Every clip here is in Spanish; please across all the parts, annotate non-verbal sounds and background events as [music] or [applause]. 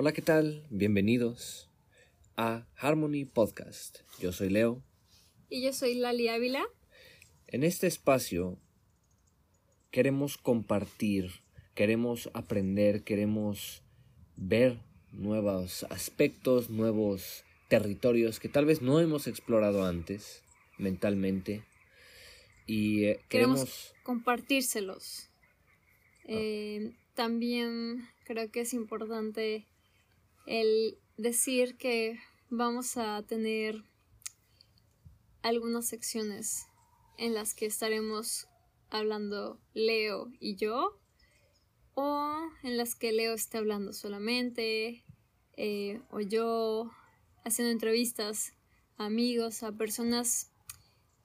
Hola, ¿qué tal? Bienvenidos a Harmony Podcast. Yo soy Leo. Y yo soy Lali Ávila. En este espacio queremos compartir, queremos aprender, queremos ver nuevos aspectos, nuevos territorios que tal vez no hemos explorado antes mentalmente y eh, queremos... compartírselos. Eh, también creo que es importante el decir que vamos a tener algunas secciones en las que estaremos hablando Leo y yo o en las que Leo esté hablando solamente eh, o yo haciendo entrevistas a amigos, a personas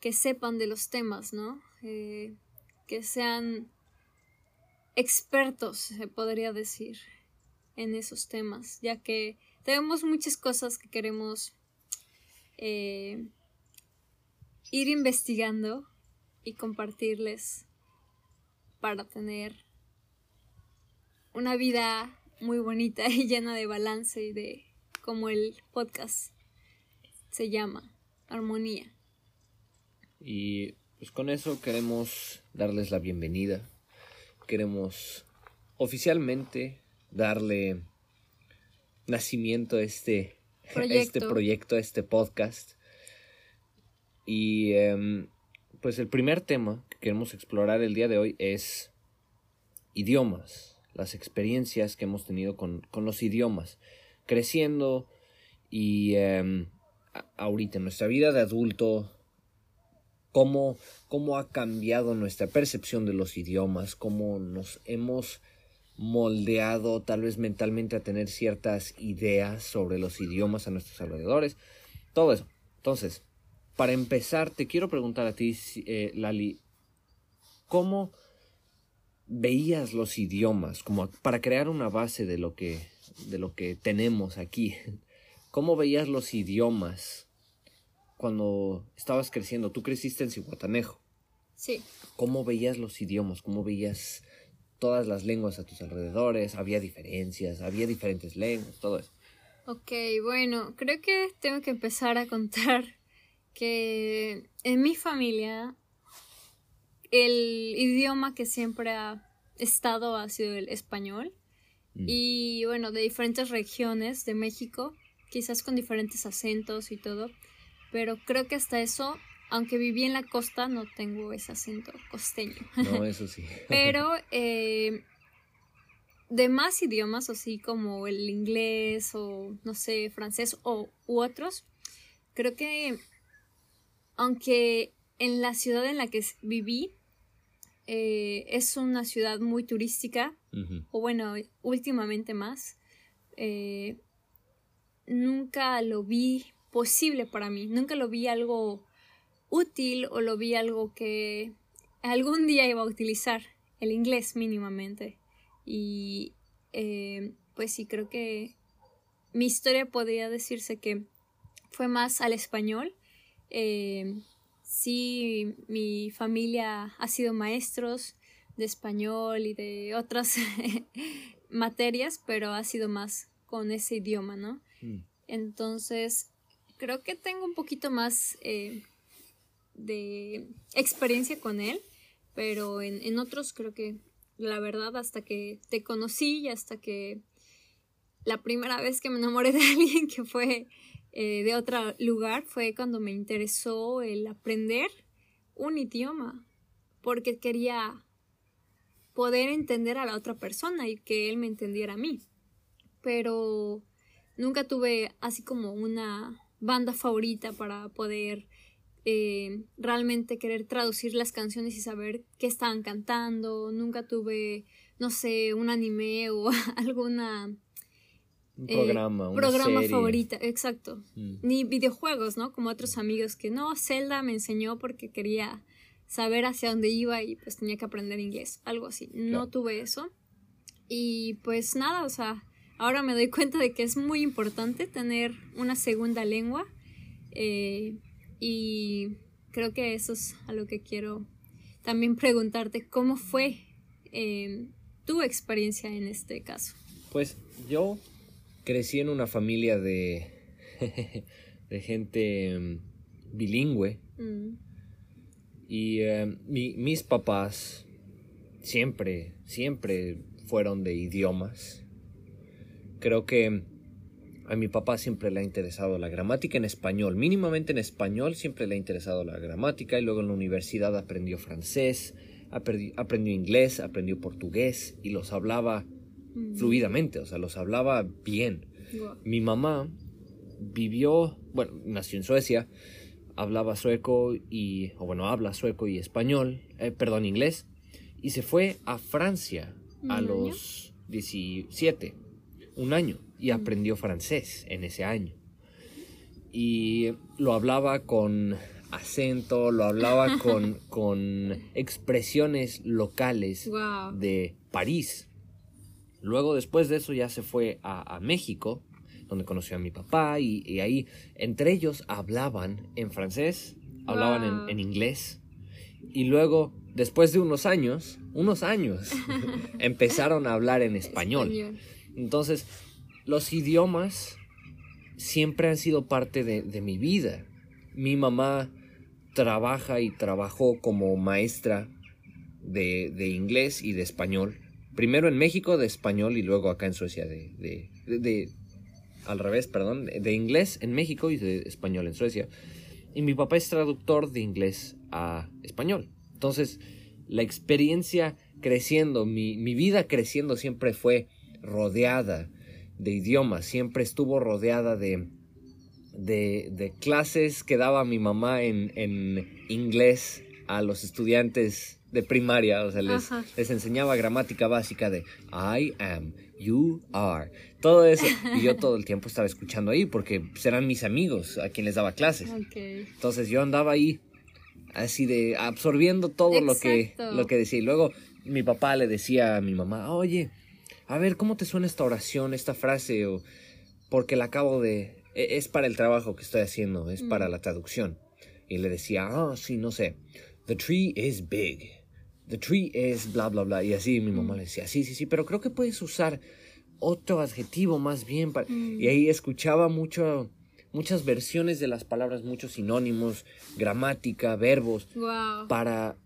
que sepan de los temas, ¿no? Eh, que sean expertos, se podría decir, en esos temas, ya que tenemos muchas cosas que queremos eh, ir investigando y compartirles para tener una vida muy bonita [laughs] y llena de balance y de como el podcast se llama, armonía. Y pues con eso queremos darles la bienvenida. Queremos oficialmente darle nacimiento a este, este proyecto, a este podcast. Y em, pues el primer tema que queremos explorar el día de hoy es idiomas, las experiencias que hemos tenido con, los idiomas, creciendo y em, ahorita en nuestra vida de adulto, cómo, cómo ha cambiado nuestra percepción de los idiomas, cómo nos hemos moldeado tal vez mentalmente a tener ciertas ideas sobre los idiomas a nuestros alrededores, todo eso. Entonces, para empezar, te quiero preguntar a ti, eh, Lali, ¿cómo veías los idiomas como para crear una base de lo que de lo que tenemos aquí? ¿Cómo veías los idiomas cuando estabas creciendo, tú creciste en Cihuatanejo. Sí. ¿Cómo veías los idiomas? ¿Cómo veías todas las lenguas a tus alrededores? ¿Había diferencias? ¿Había diferentes lenguas? Todo eso. Ok, bueno, creo que tengo que empezar a contar [laughs] que en mi familia el idioma que siempre ha estado ha sido el español. Mm. Y bueno, de diferentes regiones de México, quizás con diferentes acentos y todo pero creo que hasta eso, aunque viví en la costa, no tengo ese acento costeño. No, [laughs] eso sí. [laughs] pero eh, de más idiomas, así como el inglés o, no sé, francés o, u otros, creo que aunque en la ciudad en la que viví, eh, es una ciudad muy turística, o bueno, últimamente más, eh, nunca lo vi posible para mí. Nunca lo vi algo útil o lo vi algo que algún día iba a utilizar el inglés mínimamente. Y eh, pues sí, creo que mi historia podría decirse que fue más al español. Eh, sí, mi familia ha sido maestros de español y de otras [laughs] materias, pero ha sido más con ese idioma, ¿no? Mm. Entonces, creo que tengo un poquito más eh, de experiencia con él, pero en, otros creo que la verdad hasta que te conocí y hasta que la primera vez que me enamoré de [laughs] alguien que fue eh, de otro lugar fue cuando me interesó el aprender un idioma, porque quería poder entender a la otra persona y que él me entendiera a mí. Pero nunca tuve así como una banda favorita para poder eh, realmente querer traducir las canciones y saber qué estaban cantando. Nunca tuve, no sé, un anime o [laughs] alguna... Un programa, eh, programa favorita, exacto. Mm. Ni videojuegos, ¿no? Como otros amigos que no, Zelda me enseñó porque quería saber hacia dónde iba y pues tenía que aprender inglés, algo así. No tuve eso. Y pues nada, o sea, Ahora me doy cuenta de que es muy importante tener una segunda lengua eh, y creo que eso es a lo que quiero también preguntarte, ¿cómo fue eh, tu experiencia en este caso? Pues yo crecí en una familia de, [laughs] de gente mm, bilingüe. Mm. Y eh, mi- mis papás siempre, siempre fueron de idiomas. Creo que a mi papá siempre le ha interesado la gramática en español. Mínimamente en español siempre le ha interesado la gramática. Y luego en la universidad aprendió francés, aprendi- aprendió inglés, aprendió portugués y los hablaba Mm. fluidamente, o sea, los hablaba bien. Mi mamá vivió, bueno, nació en Suecia, hablaba sueco y, o bueno, habla sueco y español, eh, perdón, inglés, y se fue a Francia ¿Un a año? los 17, un año, y aprendió francés en ese año. Y lo hablaba con acento, lo hablaba [laughs] con, con expresiones locales de París. Luego, después de eso, ya se fue a, a México, donde conoció a mi papá, y, y ahí, entre ellos, hablaban en francés, hablaban Wow. en, inglés, y luego, después de unos años, unos años, [laughs] [laughs] empezaron a hablar en español. Entonces, los idiomas siempre han sido parte de, mi vida. Mi mamá trabaja y trabajó como maestra de, inglés y de español. Primero en México de español y luego acá en Suecia de... al revés, perdón, de, inglés en México y de español en Suecia. Y mi papá es traductor de inglés a español. Entonces, la experiencia creciendo, mi vida creciendo siempre fue rodeada de idiomas, siempre estuvo rodeada de, de, de clases que daba mi mamá en, en inglés a los estudiantes de primaria, o sea, les, Ajá. les enseñaba gramática básica de I am, you are, todo eso. Y yo todo el tiempo estaba escuchando ahí porque eran mis amigos a quien les daba clases. Entonces yo andaba ahí así de absorbiendo todo lo que, lo que decía. Y luego mi papá le decía a mi mamá, oye, a ver, ¿cómo te suena esta oración, esta frase? O porque la acabo de... e- Es para el trabajo que estoy haciendo, es para la traducción. Y le decía, ah, sí, no sé. The tree is big. The tree is bla, bla, bla. Y así mi mamá le decía, sí, sí, sí, pero creo que puedes usar otro adjetivo más bien. para-". Y ahí escuchaba mucho, muchas versiones de las palabras, muchos sinónimos, gramática, verbos, Wow. para,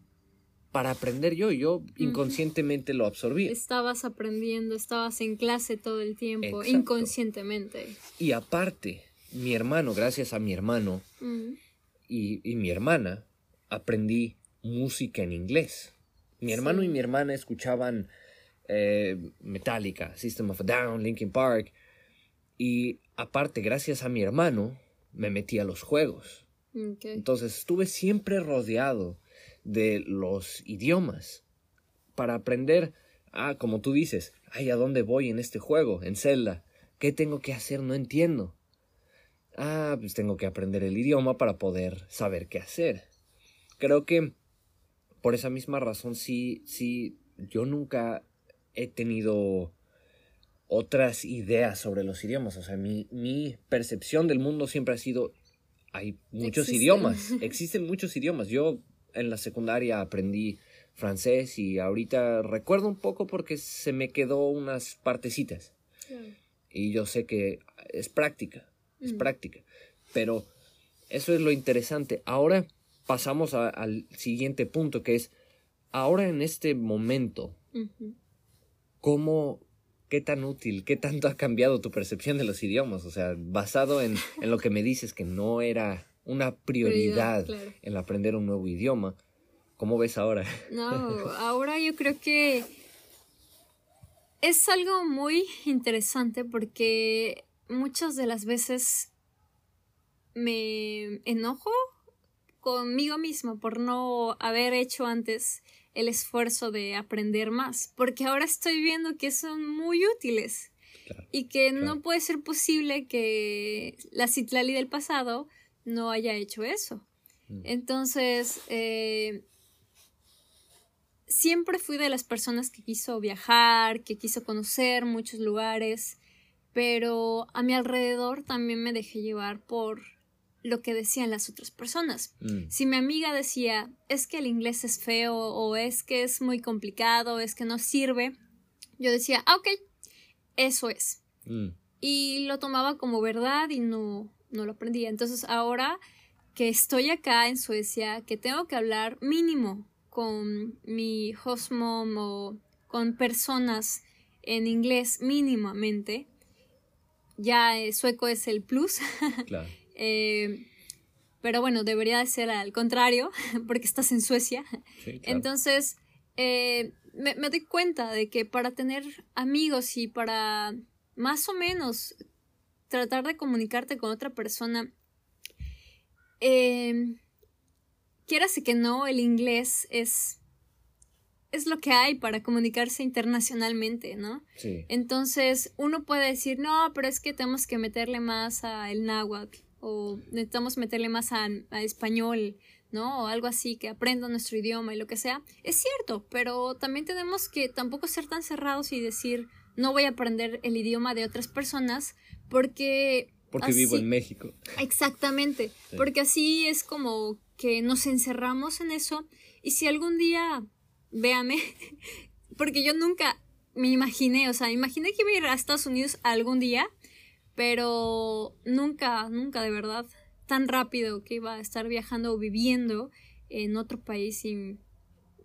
para aprender yo. Yo inconscientemente lo absorbí. Estabas aprendiendo, estabas en clase todo el tiempo, Exacto. inconscientemente. Y aparte, mi hermano, gracias a mi hermano y, y mi hermana, aprendí música en inglés. Mi hermano Sí. y mi hermana escuchaban eh, Metallica, System of a Down, Linkin Park. Y aparte, gracias a mi hermano, me metí a los juegos. Entonces estuve siempre rodeado de los idiomas para aprender, ah, como tú dices, ay, ¿a dónde voy en este juego, en Zelda? ¿Qué tengo que hacer? No entiendo. Ah, pues tengo que aprender el idioma para poder saber qué hacer. Creo que por esa misma razón sí, sí, yo nunca he tenido otras ideas sobre los idiomas. O sea, mi, mi percepción del mundo siempre ha sido, hay muchos Existen. idiomas, [laughs] existen muchos idiomas. Yo en la secundaria aprendí francés y ahorita recuerdo un poco porque se me quedó unas partecitas. Y yo sé que es práctica, es Mm. práctica. Pero eso es lo interesante. Ahora pasamos a- al siguiente punto que es, ahora en este momento. ¿cómo, qué tan útil, qué tanto ha cambiado tu percepción de los idiomas? O sea, basado en, en lo que me dices que no era una prioridad, Prioridad, claro. el aprender un nuevo idioma, ¿cómo ves ahora? No, [laughs] ahora yo creo que es algo muy interesante porque muchas de las veces me enojo conmigo mismo por no haber hecho antes el esfuerzo de aprender más, porque ahora estoy viendo que son muy útiles Claro, y que claro. no puede ser posible que la Citlali del pasado no haya hecho eso. Mm. Entonces, eh, siempre fui de las personas que quiso viajar, que quiso conocer muchos lugares, pero a mi alrededor también me dejé llevar por lo que decían las otras personas. Mm, Si mi amiga decía, es que el inglés es feo o es que es muy complicado, es que no sirve, yo decía, ah, ok, eso es. mm, y lo tomaba como verdad y no, no lo aprendía. Entonces ahora que estoy acá en Suecia, que tengo que hablar mínimo con mi host mom o con personas en inglés mínimamente, ya sueco es el plus. [laughs] Claro. Eh, pero bueno, debería de ser al contrario, [laughs] porque estás en Suecia. Entonces, eh, me, me, doy cuenta de que para tener amigos y para más o menos tratar de comunicarte con otra persona, eh, quieras que no, el inglés es, es lo que hay para comunicarse internacionalmente, ¿no? Sí. Entonces, uno puede decir, no, pero es que tenemos que meterle más a el náhuatl o necesitamos meterle más a, a español, ¿no? O algo así, que aprenda nuestro idioma y lo que sea. Es cierto, pero también tenemos que tampoco ser tan cerrados y decir, no voy a aprender el idioma de otras personas porque... Porque vivo en México. Exactamente, porque así es como que nos encerramos en eso y si algún día, véame, [laughs] porque yo nunca me imaginé, o sea, imaginé que iba a ir a Estados Unidos algún día, pero nunca, nunca de verdad tan rápido que iba a estar viajando o viviendo en otro país y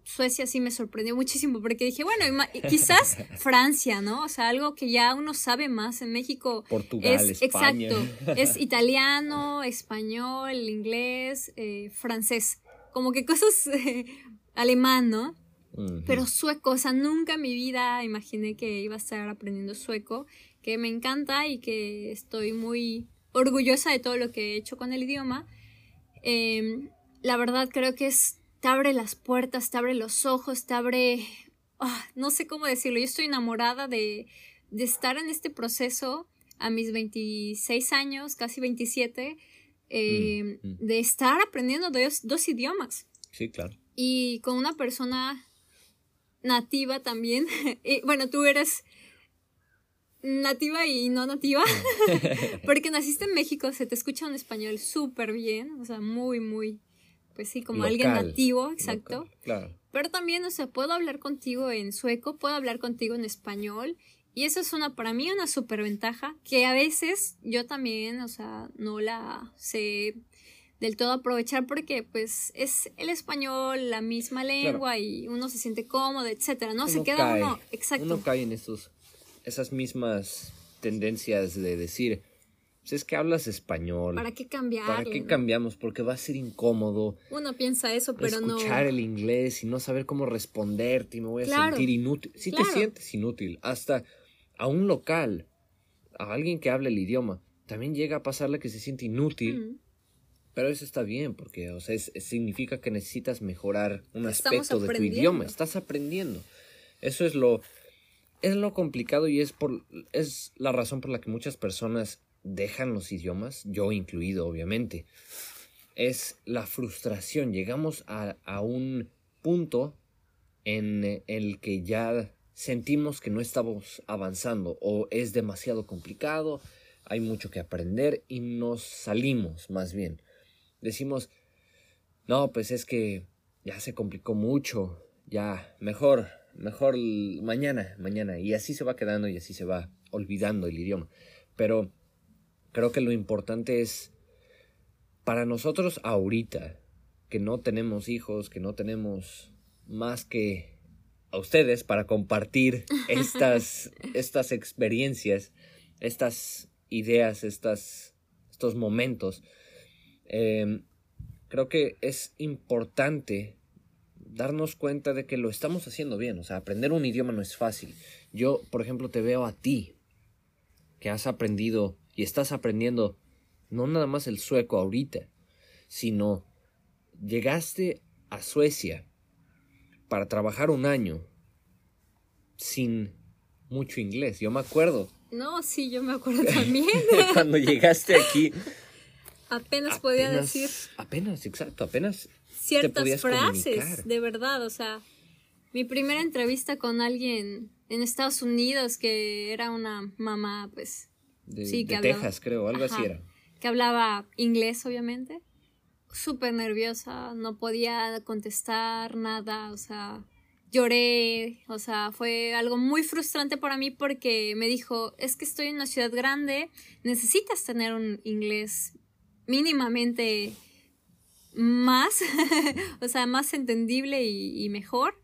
Suecia sí me sorprendió muchísimo porque dije, bueno, quizás [laughs] Francia, ¿no? O sea, algo que ya uno sabe más en México. Portugal, es, Exacto, es [laughs] italiano, español, inglés, eh, francés, como que cosas alemán, ¿no? Pero sueco, o sea, nunca en mi vida imaginé que iba a estar aprendiendo sueco, que me encanta y que estoy muy orgullosa de todo lo que he hecho con el idioma. Em, la verdad creo que es te abre las puertas, te abre los ojos, te abre... Ah, no sé cómo decirlo, yo estoy enamorada de, de estar en este proceso a mis 26 años, casi 27, eh, mm, mm. de estar aprendiendo dos, dos idiomas. Sí, claro. Y con una persona nativa también. [laughs] y, bueno, tú eres nativa y no nativa, [laughs] [laughs] porque naciste en México, se te escucha un español súper bien, o sea, muy, muy pues sí, como alguien nativo, exacto. claro. Pero también, o sea, puedo hablar contigo en sueco, puedo hablar contigo en español. Y eso es una, para mí, una superventaja que a veces yo también, o sea, no la sé del todo aprovechar porque pues es el español, la misma lengua y uno se siente cómodo, etcétera, ¿no? se queda uno, exacto. Uno cae en esos, esas mismas tendencias de decir, pues es que hablas español. ¿Para qué cambiar? ¿Para qué cambiamos? Porque va a ser incómodo. Uno piensa eso, pero no. Escuchar el inglés y no saber cómo responderte y me voy a sentir inútil. Si te sientes inútil, hasta a un local, a alguien que hable el idioma, también llega a pasarle que se siente inútil. Pero eso está bien, porque o sea, significa que necesitas mejorar un aspecto de tu idioma. Estás aprendiendo. Eso es lo, es lo complicado y es, por, es la razón por la que muchas personas dejan los idiomas, yo incluido obviamente, es la frustración. Llegamos a, a un punto en el que ya sentimos que no estamos avanzando o es demasiado complicado, hay mucho que aprender y nos salimos más bien. Decimos, no, pues es que ya se complicó mucho, ya, mejor, mejor mañana, mañana, y así se va quedando y así se va olvidando el idioma. Pero Creo que lo importante es para nosotros ahorita, que no tenemos hijos, que no tenemos más que a ustedes para compartir [laughs] estas, estas experiencias, estas ideas, estas, estos momentos. Em, creo que es importante darnos cuenta de que lo estamos haciendo bien. O sea, aprender un idioma no es fácil. Yo, por ejemplo, te veo a ti, que has aprendido y estás aprendiendo no nada más el sueco ahorita, sino llegaste a Suecia para trabajar un año sin mucho inglés. Yo me acuerdo. No, sí, yo me acuerdo [laughs] también. Cuando llegaste aquí. Apenas, podía decir. Apenas, exacto, apenas. Ciertas frases, de verdad, o sea. Mi primera entrevista con alguien en Estados Unidos que era una mamá, pues, de, sí, Texas, creo, algo así era. Que hablaba inglés, obviamente. Súper nerviosa, no podía contestar nada, o sea, lloré, o sea, fue algo muy frustrante para mí porque me dijo, es que estoy en una ciudad grande, necesitas tener un inglés mínimamente más, [laughs] o sea, más entendible y, mejor.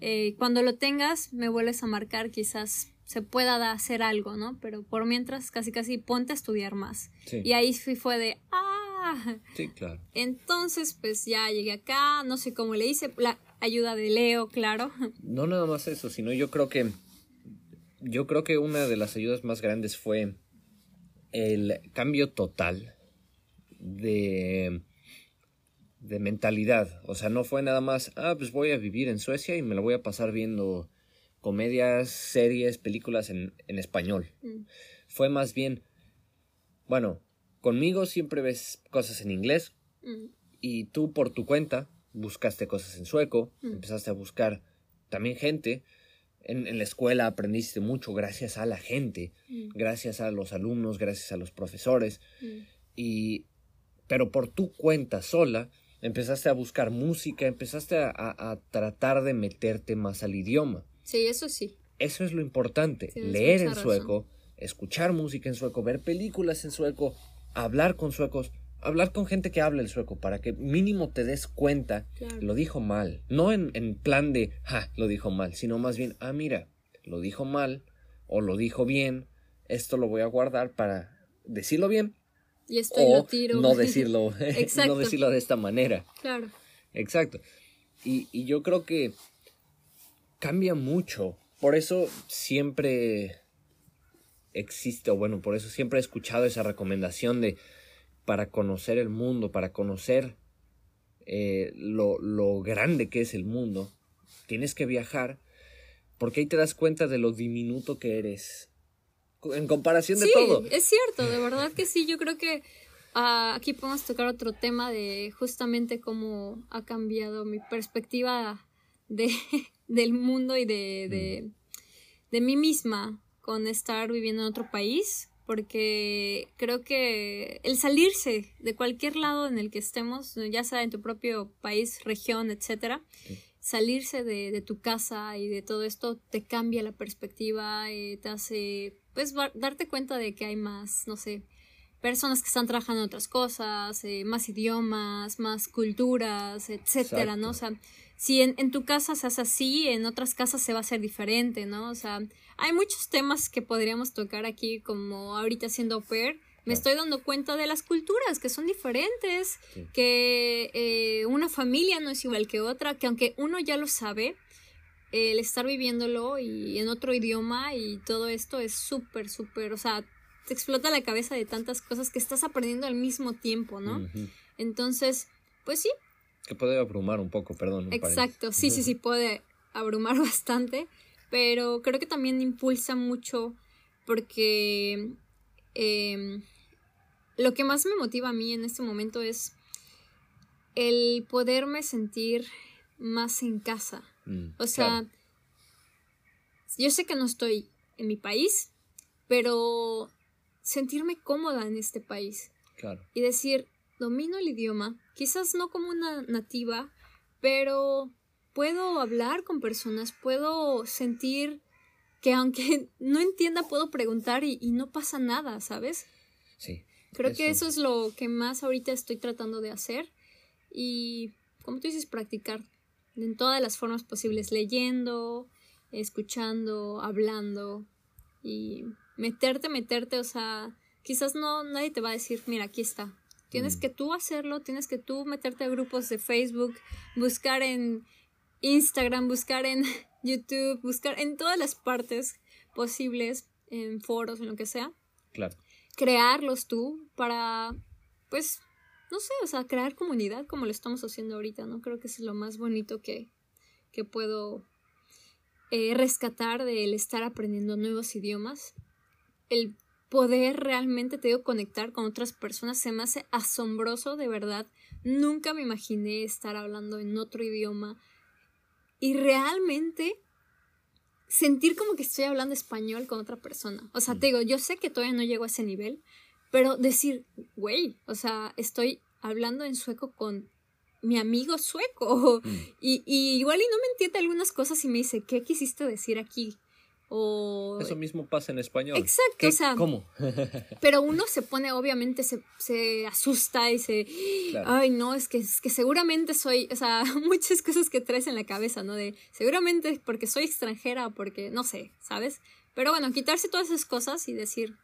Eh, cuando lo tengas, me vuelves a marcar, quizás se pueda hacer algo, ¿no? Pero por mientras, casi casi ponte a estudiar más. Y ahí fue de, ah. Sí, claro. Entonces, pues ya llegué acá, no sé cómo le hice, la ayuda de Leo, claro. No nada más eso, sino yo creo que, yo creo que una de las ayudas más grandes fue el cambio total de de mentalidad. O sea, no fue nada más, ah, pues voy a vivir en Suecia y me lo voy a pasar viendo comedias, series, películas en, en español. Mm. Fue más bien, bueno, conmigo siempre ves cosas en inglés mm. y tú por tu cuenta buscaste cosas en sueco, mm. empezaste a buscar también gente. En, en, la escuela aprendiste mucho gracias a la gente, gracias a los alumnos, gracias a los profesores. Y, pero por tu cuenta sola, empezaste a buscar música, empezaste a, tratar de meterte más al idioma. Sí, eso sí. Eso es lo importante, leer en sueco, escuchar música en sueco, ver películas en sueco, hablar con suecos, hablar con gente que habla el sueco para que mínimo te des cuenta, lo dijo mal, no en, en plan de, ja, lo dijo mal, sino más bien, ah, mira, lo dijo mal o lo dijo bien, esto lo voy a guardar para decirlo bien y esto lo tiro. No decirlo, [laughs] [laughs] no decirlo de esta manera. Claro. Exacto. Y, y yo creo que cambia mucho. Por eso siempre existe, o bueno, por eso siempre he escuchado esa recomendación de para conocer el mundo, para conocer eh, lo, lo, grande que es el mundo, tienes que viajar, porque ahí te das cuenta de lo diminuto que eres en comparación de todo. Es cierto, de verdad que sí. Yo creo que ah, aquí podemos tocar otro tema de justamente cómo ha cambiado mi perspectiva de, del mundo y de, de, de mí misma con estar viviendo en otro país. Porque creo que el salirse de cualquier lado en el que estemos, ya sea en tu propio país, región, etcétera, salirse de, de, tu casa y de todo esto te cambia la perspectiva, eh, te hace pues darte cuenta de que hay más, no sé, personas que están trabajando en otras cosas, eh, más idiomas, más culturas, etcétera, ¿no? O sea, si en, en, tu casa se hace así, en otras casas se va a hacer diferente, ¿no? O sea, hay muchos temas que podríamos tocar aquí, como ahorita siendo au pair, me estoy dando cuenta de las culturas que son diferentes, que eh, una familia no es igual que otra, que aunque uno ya lo sabe, el estar viviéndolo y en otro idioma y todo esto es súper, súper, o sea, te explota la cabeza de tantas cosas que estás aprendiendo al mismo tiempo, ¿no? Entonces, pues sí. Que puede abrumar un poco, perdón. Exacto, sí, sí, sí, puede abrumar [laughs] bastante, pero creo que también impulsa mucho porque em, lo que más me motiva a mí en este momento es el poderme sentir más en casa, Mm, o sea, yo sé que no estoy en mi país, pero sentirme cómoda en este país. Claro. Y decir, domino el idioma, quizás no como una nativa, pero puedo hablar con personas, puedo sentir que aunque [laughs] no entienda, puedo preguntar y, no pasa nada, ¿sabes? Sí. Creo que eso es lo que más ahorita estoy tratando de hacer y, como tú dices, practicar en todas las formas posibles, leyendo, escuchando, hablando y meterte, meterte, o sea, quizás no nadie te va a decir, mira, aquí está. Tienes mm. que tú hacerlo, tienes que tú meterte a grupos de Facebook, buscar en Instagram, buscar en [laughs] YouTube, buscar en todas las partes posibles, en foros, en lo que sea. Claro. Crearlos tú para, pues, no sé, o sea, crear comunidad como lo estamos haciendo ahorita, ¿no? Creo que es lo más bonito que, que puedo eh, rescatar del estar aprendiendo nuevos idiomas. El poder realmente, te digo, conectar con otras personas se me hace asombroso, de verdad. Nunca me imaginé estar hablando en otro idioma y realmente sentir como que estoy hablando español con otra persona. O sea, te digo, yo sé que todavía no llego a ese nivel, pero decir, güey, o sea, estoy hablando en sueco con mi amigo sueco. Mm. [laughs] Y, y, igual y no me entiende algunas cosas y me dice, ¿qué quisiste decir aquí? O... Eso mismo pasa en español. Exacto, o sea. ¿Cómo? [laughs] pero uno se pone, obviamente, se, se asusta y se. Ay, no, es que, es que seguramente soy. O sea, [laughs] muchas cosas que traes en la cabeza, ¿no? De seguramente porque soy extranjera o porque. No sé, ¿sabes? Pero bueno, quitarse todas esas cosas y decir.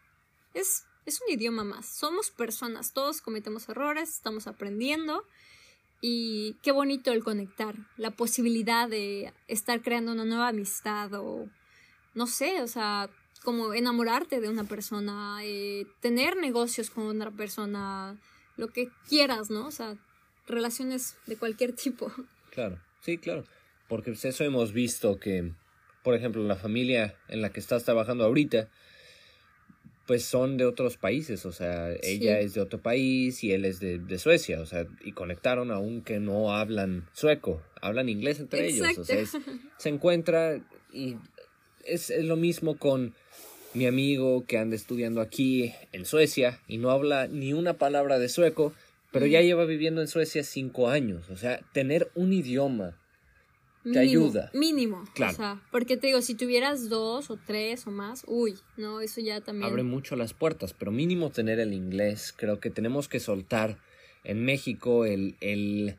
Es, es un idioma más. Somos personas, todos cometemos errores, estamos aprendiendo. Y qué bonito el conectar, la posibilidad de estar creando una nueva amistad o no sé, o sea, como enamorarte de una persona, eh, tener negocios con otra persona, lo que quieras, ¿no? O sea, relaciones de cualquier tipo. [laughs] Claro, sí, claro. Porque pues, eso hemos visto que, por ejemplo, la familia en la que estás trabajando ahorita, pues son de otros países, o sea, ella es de otro país y él es de, de, Suecia, o sea, y conectaron aunque no hablan sueco, hablan inglés entre ellos, o sea, se encuentra y es, lo mismo con mi amigo que anda estudiando aquí en Suecia y no habla ni una palabra de sueco, pero ya lleva viviendo en Suecia cinco años. O sea, tener un idioma te ayuda. Mínimo. Claro. O sea, porque te digo, si tuvieras dos o tres o más, uy, no, eso ya también. Abre mucho las puertas, pero mínimo tener el inglés. Creo que tenemos que soltar en México el, el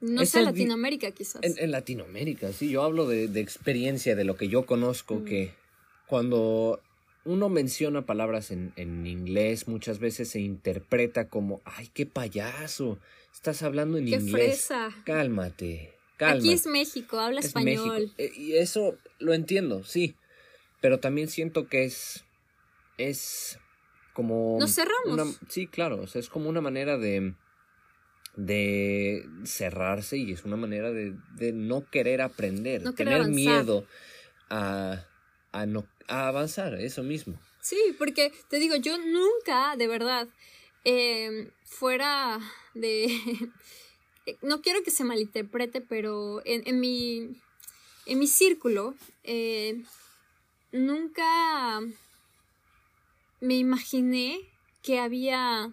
no sé, Latinoamérica quizás. En, Latinoamérica, sí, yo hablo de, experiencia, de lo que yo conozco, mm. que cuando uno menciona palabras en, en, inglés, muchas veces se interpreta como, ay, qué payaso, estás hablando en qué inglés. Fresa. Cálmate, cálmate. Aquí es México, habla español. Eh, y eso lo entiendo, sí, pero también siento que es, es como... Nos cerramos. sí, claro, o sea, es como una manera de de cerrarse y es una manera de, de no querer aprender, tener miedo a, a, no, a avanzar, eso mismo. Sí, porque te digo, yo nunca, de verdad, em, fuera de... [laughs] no quiero que se malinterprete, pero en, en mi, en mi círculo, eh, nunca me imaginé que había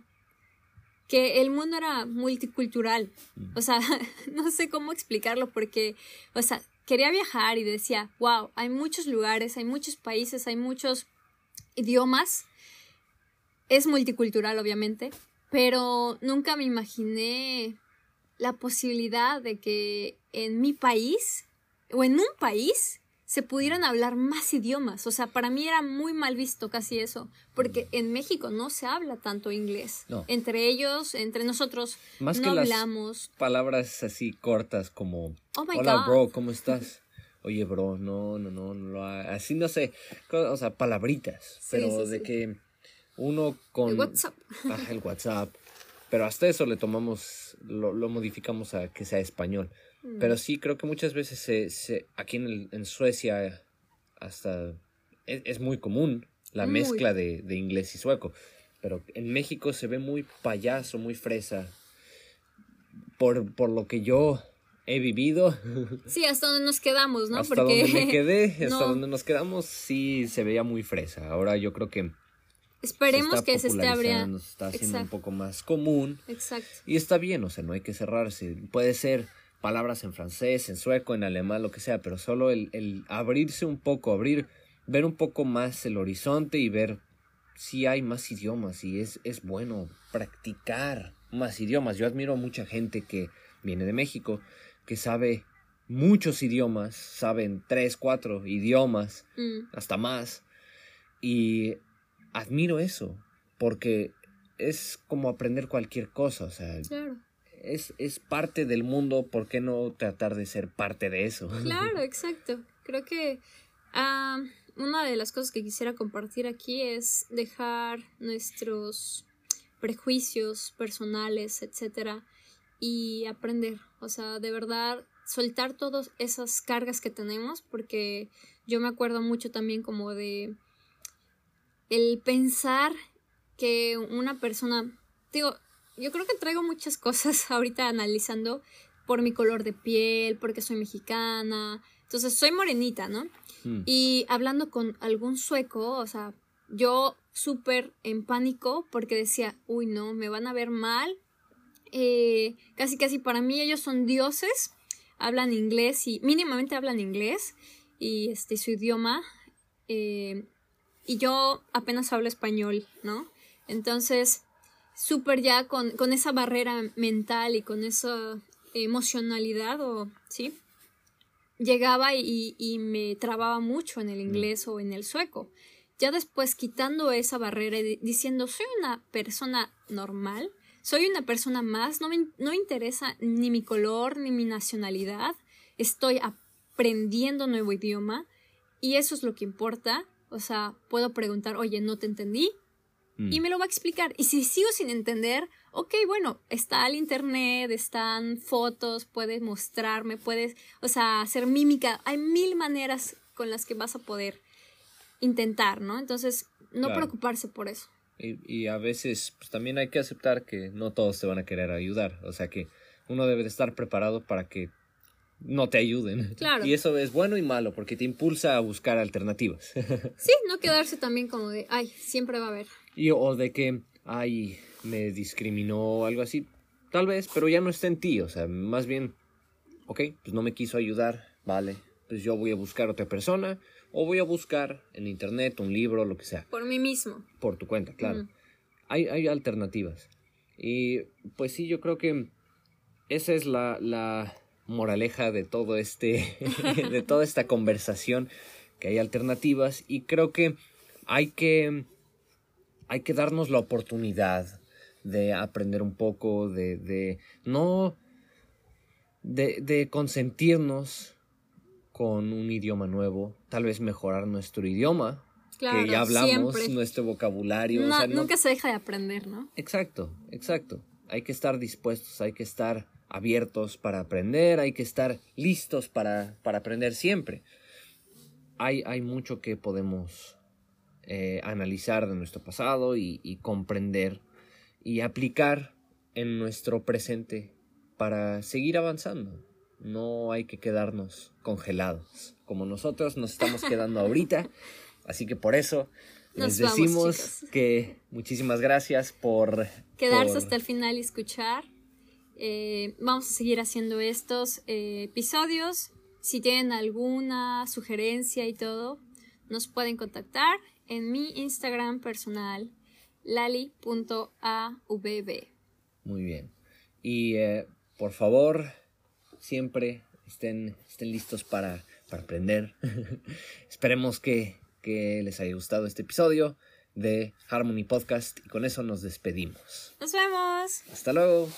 que el mundo era multicultural. O sea, [laughs] no sé cómo explicarlo porque, o sea, quería viajar y decía, wow, hay muchos lugares, hay muchos países, hay muchos idiomas. Es multicultural, obviamente, pero nunca me imaginé la posibilidad de que en mi país o en un país se pudieran hablar más idiomas. O sea, para mí era muy mal visto casi eso, porque en México no se habla tanto inglés. Entre ellos, entre nosotros, más no que hablamos. palabras así cortas como oh Hola, bro, ¿cómo estás? Oye, bro, no, no, no, no, así no sé, o sea, palabritas, pero de que uno con el WhatsApp. el WhatsApp. Pero hasta eso le tomamos, lo, lo modificamos a que sea español. Pero sí, creo que muchas veces se, se aquí en, en Suecia hasta es, muy común la mezcla de, de, inglés y sueco. Pero en México se ve muy payaso, muy fresa. Por, por lo que yo he vivido. [laughs] Sí, hasta donde nos quedamos, ¿no? Hasta donde me quedé, [laughs] hasta donde nos quedamos, sí se veía muy fresa. Ahora yo creo que Esperemos que se esté abriendo. Se está haciendo un poco más común. Exacto. Y está bien, o sea, no hay que cerrarse. Puede ser palabras en francés, en sueco, en alemán, lo que sea, pero solo el, el abrirse un poco, abrir, ver un poco más el horizonte y ver si hay más idiomas y es, es bueno practicar más idiomas. Yo admiro a mucha gente que viene de México, que sabe muchos idiomas, saben tres, cuatro idiomas, mm. hasta más. Y admiro eso, porque es como aprender cualquier cosa, o sea, es, es parte del mundo, ¿por qué no tratar de ser parte de eso? [laughs] Claro, exacto. Creo que ah, una de las cosas que quisiera compartir aquí es dejar nuestros prejuicios personales, etcétera, y aprender. O sea, de verdad, soltar todas esas cargas que tenemos, porque yo me acuerdo mucho también como de el pensar que una persona, digo, yo creo que traigo muchas cosas [laughs] ahorita analizando por mi color de piel, porque soy mexicana. Entonces, soy morenita, ¿no? Hmm. Y hablando con algún sueco, o sea, yo súper en pánico porque decía, uy, no, me van a ver mal eh, casi casi para mí ellos son dioses, hablan inglés y mínimamente hablan inglés y este su idioma eh, y yo apenas hablo español, ¿no? Entonces, súper ya con, con, esa barrera mental y con esa emocionalidad o, ¿sí? Llegaba y, y me trababa mucho en el inglés o en el sueco. Ya después quitando esa barrera y diciendo, soy una persona normal, soy una persona más, no me, no interesa ni mi color ni mi nacionalidad, estoy aprendiendo nuevo idioma y eso es lo que importa. O sea, puedo preguntar, oye, no te entendí, mm. y me lo va a explicar. Y si sigo sin entender, ok, bueno, está el internet, están fotos, puedes mostrarme, puedes, o sea, hacer mímica. Hay mil maneras con las que vas a poder intentar, ¿no? Entonces, no preocuparse por eso. Y, y, a veces pues, también hay que aceptar que no todos te van a querer ayudar. O sea que uno debe de estar preparado para que no te ayuden. Claro. Y eso es bueno y malo porque te impulsa a buscar alternativas. [laughs] Sí, no quedarse también como de, ay, siempre va a haber. Y, o de que, ay, me discriminó o algo así. Tal vez, pero ya no está en ti. O sea, más bien, ok, pues no me quiso ayudar, vale. Pues yo voy a buscar otra persona o voy a buscar en internet un libro, lo que sea. Por mí mismo. Por tu cuenta, claro. hay, hay alternativas. Y pues sí, yo creo que esa es la, la moraleja de todo este, [laughs] de toda esta conversación, que hay alternativas y creo que hay que, hay que darnos la oportunidad de aprender un poco, de, de no, de, de consentirnos con un idioma nuevo, tal vez mejorar nuestro idioma, que ya hablamos, nuestro vocabulario. nunca se deja de aprender, ¿no? Exacto, exacto. Hay que estar dispuestos, hay que estar abiertos para aprender, hay que estar listos para, para aprender siempre. Hay, hay, mucho que podemos eh, analizar de nuestro pasado y, y, comprender y aplicar en nuestro presente para seguir avanzando. No hay que quedarnos congelados como nosotros nos estamos quedando ahorita. [laughs] Así que por eso les decimos que muchísimas gracias por quedarse hasta el final y escuchar. Eh, vamos a seguir haciendo estos eh, episodios. Si tienen alguna sugerencia y todo, nos pueden contactar en mi Instagram personal, lali.avb. Muy bien. Y eh, por favor, siempre estén, estén listos para, para aprender. [laughs] Esperemos que, que les haya gustado este episodio de Harmony Podcast y con eso nos despedimos. Nos vemos. Hasta luego.